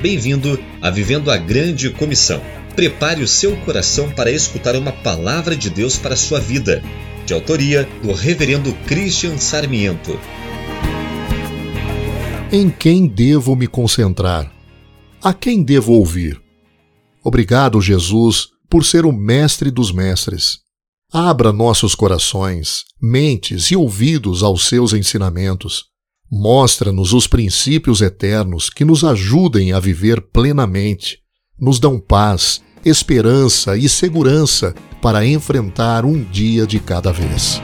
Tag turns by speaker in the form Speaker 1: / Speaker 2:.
Speaker 1: Bem-vindo a Vivendo a Grande Comissão. Prepare o seu coração para escutar uma palavra de Deus para a sua vida, de autoria do Reverendo Christian Sarmiento.
Speaker 2: Em quem devo me concentrar? A quem devo ouvir? Obrigado, Jesus, por ser o Mestre dos Mestres. Abra nossos corações, mentes e ouvidos aos seus ensinamentos. Mostra-nos os princípios eternos que nos ajudem a viver plenamente, nos dão paz, esperança e segurança para enfrentar um dia de cada vez.